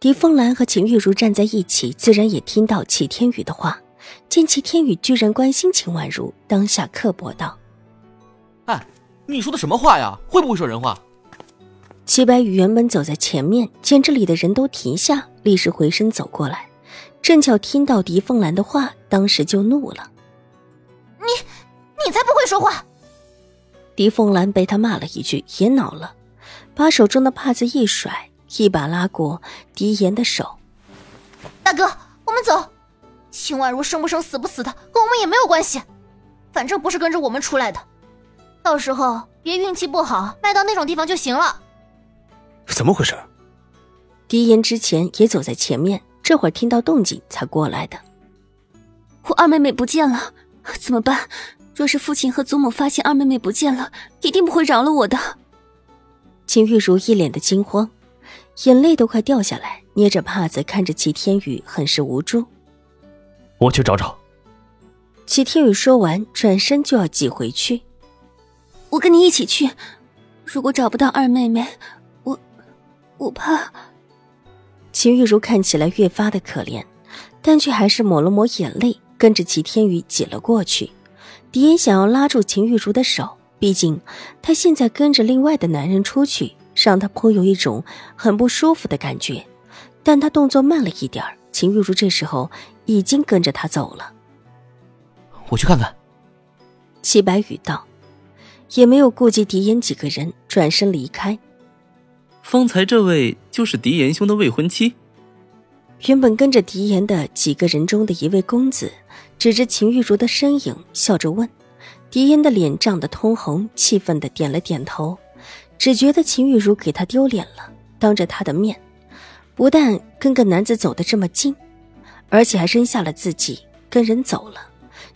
狄凤兰和秦玉茹站在一起，自然也听到齐天宇的话。见齐天宇居然关心秦婉如，当下刻薄道：“哎，你说的什么话呀？会不会说人话？”齐白羽原本走在前面，见这里的人都停下，立时回身走过来，正巧听到狄凤兰的话，当时就怒了：“你，你才不会说话！”狄凤兰被他骂了一句，也恼了，把手中的帕子一甩。一把拉过狄言的手，大哥，我们走。秦婉如生不生、死不死的，跟我们也没有关系。反正不是跟着我们出来的，到时候别运气不好，卖到那种地方就行了。怎么回事？狄言之前也走在前面，这会儿听到动静才过来的。我二妹妹不见了，怎么办？若是父亲和祖母发现二妹妹不见了，一定不会饶了我的。秦玉茹一脸的惊慌。眼泪都快掉下来，捏着帕子看着齐天宇，很是无助。我去找找。齐天宇说完，转身就要挤回去。我跟你一起去。如果找不到二妹妹，我我怕。秦玉茹看起来越发的可怜，但却还是抹了抹眼泪，跟着齐天宇挤了过去。狄言想要拉住秦玉茹的手，毕竟她现在跟着另外的男人出去。让他颇有一种很不舒服的感觉，但他动作慢了一点秦玉茹这时候已经跟着他走了。我去看看。齐白羽道，也没有顾及狄言几个人，转身离开。方才这位就是狄言兄的未婚妻。原本跟着狄言的几个人中的一位公子，指着秦玉茹的身影，笑着问。狄言的脸涨得通红，气愤的点了点头。只觉得秦玉茹给他丢脸了，当着他的面，不但跟个男子走得这么近，而且还扔下了自己跟人走了，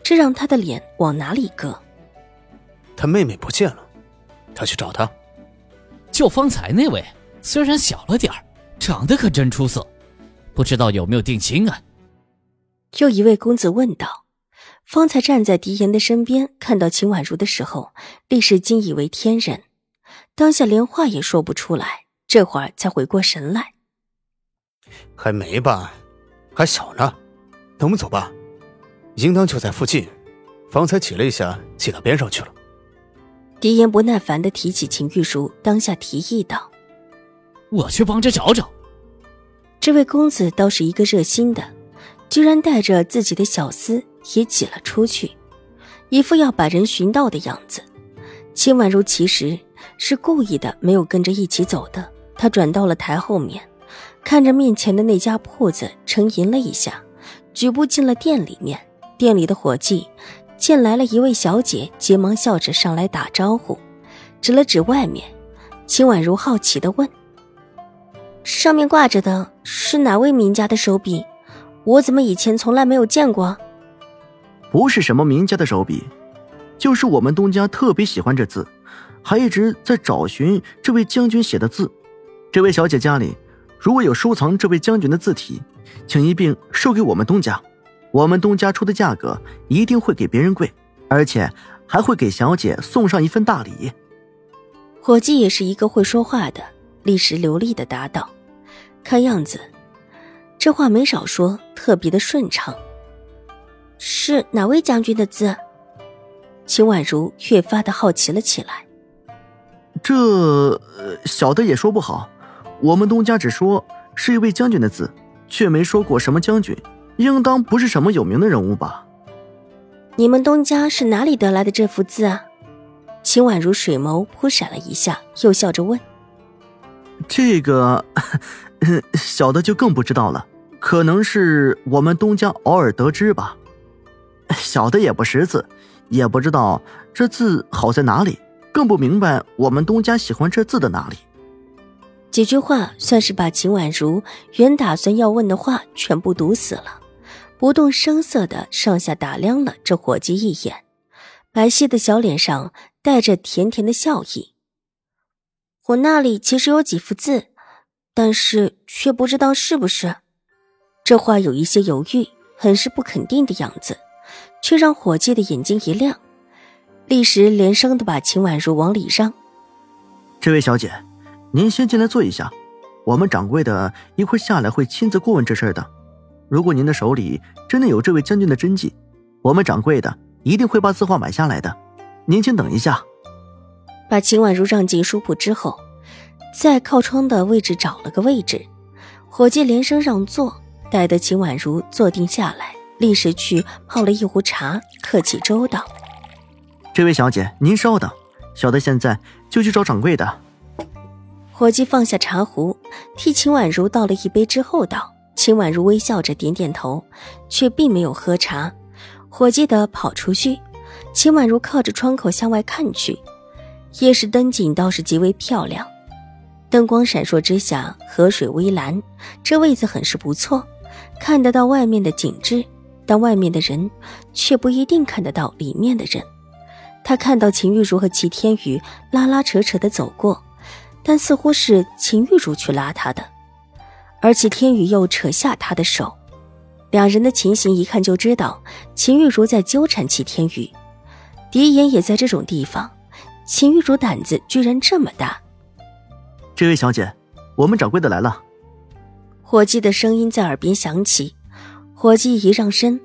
这让他的脸往哪里搁？他妹妹不见了，他去找她。就方才那位，虽然小了点儿，长得可真出色，不知道有没有定亲啊？又一位公子问道。方才站在狄言的身边，看到秦婉如的时候，立时惊以为天人。当下连话也说不出来，这会儿才回过神来。还没吧，还小呢。等我们走吧，应当就在附近。方才挤了一下，挤到边上去了。狄言不耐烦的提起秦玉茹，当下提议道：“我去帮着找找。”这位公子倒是一个热心的，居然带着自己的小厮也挤了出去，一副要把人寻到的样子。秦婉如其实。是故意的，没有跟着一起走的。他转到了台后面，看着面前的那家铺子，沉吟了一下，举步进了店里面。店里的伙计见来了一位小姐，急忙笑着上来打招呼，指了指外面。秦婉如好奇的问：“上面挂着的是哪位名家的手笔？我怎么以前从来没有见过？”“不是什么名家的手笔，就是我们东家特别喜欢这字。”还一直在找寻这位将军写的字，这位小姐家里如果有收藏这位将军的字体，请一并收给我们东家，我们东家出的价格一定会给别人贵，而且还会给小姐送上一份大礼。伙计也是一个会说话的，立时流利的答道：“看样子，这话没少说，特别的顺畅。是哪位将军的字？”秦婉如越发的好奇了起来。这小的也说不好，我们东家只说是一位将军的字，却没说过什么将军，应当不是什么有名的人物吧？你们东家是哪里得来的这幅字啊？秦婉如水眸忽闪了一下，又笑着问：“这个，小的就更不知道了，可能是我们东家偶尔得知吧。小的也不识字，也不知道这字好在哪里。”更不明白我们东家喜欢这字的哪里。几句话算是把秦婉如原打算要问的话全部堵死了。不动声色的上下打量了这伙计一眼，白皙的小脸上带着甜甜的笑意。我那里其实有几幅字，但是却不知道是不是。这话有一些犹豫，很是不肯定的样子，却让伙计的眼睛一亮，立时连声的把秦婉如往里让。这位小姐，您先进来坐一下，我们掌柜的一会儿下来会亲自过问这事儿的。如果您的手里真的有这位将军的真迹，我们掌柜的一定会把字画买下来的。您先等一下。把秦婉如让进书铺之后，在靠窗的位置找了个位置，伙计连声让座，待得秦婉如坐定下来，立时去泡了一壶茶，客气周到：“这位小姐，您稍等，小的现在就去找掌柜的。”伙计放下茶壶，替秦婉如倒了一杯之后道：“秦婉如微笑着点点头，却并没有喝茶。伙计的跑出去，秦婉如靠着窗口向外看去。夜市灯景倒是极为漂亮，灯光闪烁之下，河水微蓝，这位子很是不错，看得到外面的景致，但外面的人却不一定看得到里面的人。他看到秦玉茹和齐天宇拉拉扯扯的走过，但似乎是秦玉茹去拉他的，而齐天宇又扯下他的手，两人的情形一看就知道秦玉茹在纠缠齐天宇，狄言也在这种地方。秦玉茹胆子居然这么大！这位小姐，我们掌柜的来了。伙计的声音在耳边响起，伙计一让身，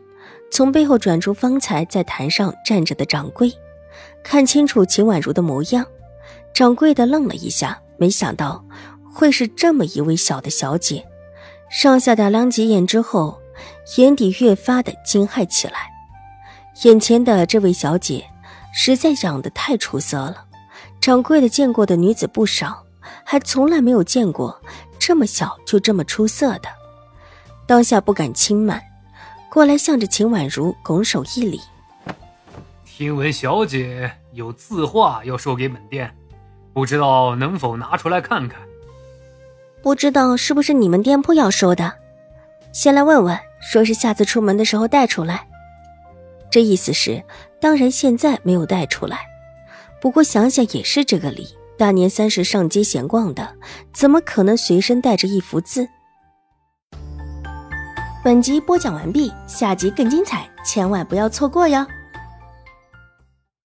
从背后转出方才在台上站着的掌柜，看清楚秦婉如的模样。掌柜的愣了一下，没想到会是这么一位小的小姐，上下打量几眼之后，眼底越发的惊骇起来。眼前的这位小姐。实在长得太出色了，掌柜的见过的女子不少，还从来没有见过这么小就这么出色的。当下不敢轻慢，过来向着秦婉如拱手一礼：“听闻小姐有字画要收给本店，不知道能否拿出来看看？不知道是不是你们店铺要收的？先来问问，说是下次出门的时候带出来。”这意思是，当然现在没有带出来。不过想想也是这个理，大年三十上街闲逛的，怎么可能随身带着一幅字？本集播讲完毕，下集更精彩，千万不要错过哟！